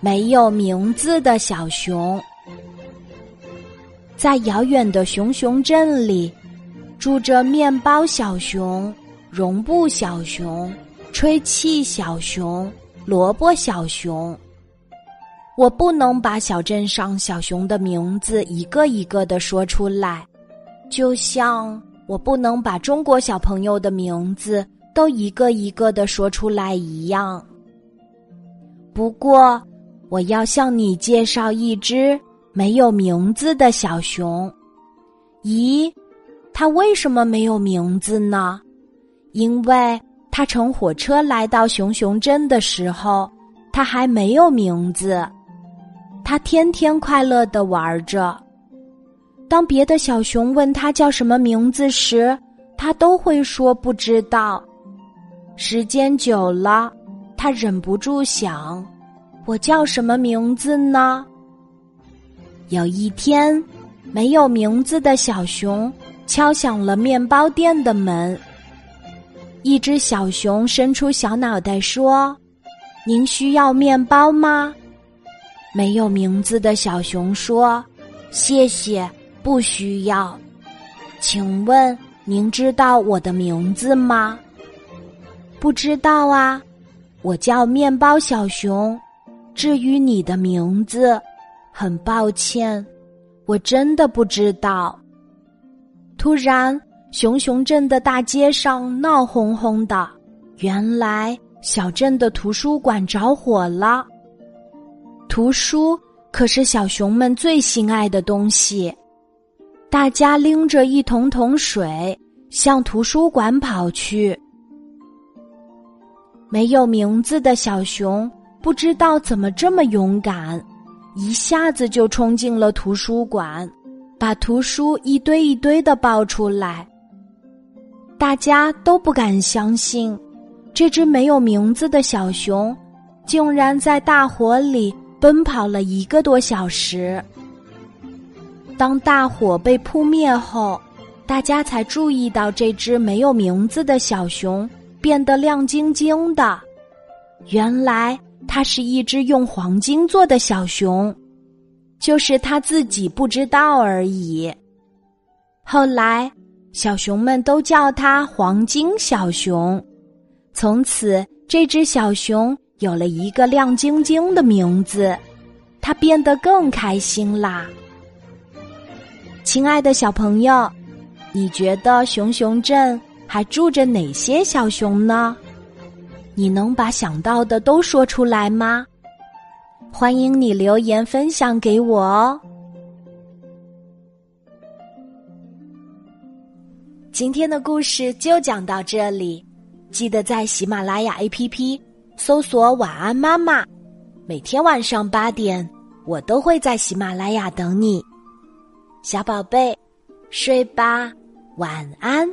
没有名字的小熊。在遥远的熊熊镇里，住着面包小熊、绒布小熊、吹气小熊、萝卜小熊。我不能把小镇上小熊的名字一个一个的说出来，就像我不能把中国小朋友的名字都一个一个的说出来一样。不过，我要向你介绍一只没有名字的小熊。咦，它为什么没有名字呢？因为它乘火车来到熊熊镇的时候，它还没有名字。他天天快乐的玩着。当别的小熊问他叫什么名字时，他都会说不知道。时间久了，他忍不住想：我叫什么名字呢？有一天，没有名字的小熊敲响了面包店的门。一只小熊伸出小脑袋说：“您需要面包吗？”没有名字的小熊说：“谢谢，不需要。请问您知道我的名字吗？”“不知道啊，我叫面包小熊。至于你的名字，很抱歉，我真的不知道。”突然，熊熊镇的大街上闹哄哄的，原来小镇的图书馆着火了。图书可是小熊们最心爱的东西，大家拎着一桶桶水向图书馆跑去。没有名字的小熊不知道怎么这么勇敢，一下子就冲进了图书馆，把图书一堆一堆的抱出来。大家都不敢相信，这只没有名字的小熊，竟然在大火里。奔跑了一个多小时，当大火被扑灭后，大家才注意到这只没有名字的小熊变得亮晶晶的。原来它是一只用黄金做的小熊，就是它自己不知道而已。后来，小熊们都叫它黄金小熊。从此，这只小熊。有了一个亮晶晶的名字，他变得更开心啦。亲爱的小朋友，你觉得熊熊镇还住着哪些小熊呢？你能把想到的都说出来吗？欢迎你留言分享给我哦。今天的故事就讲到这里，记得在喜马拉雅 APP。搜索“晚安妈妈”，每天晚上八点，我都会在喜马拉雅等你，小宝贝，睡吧，晚安。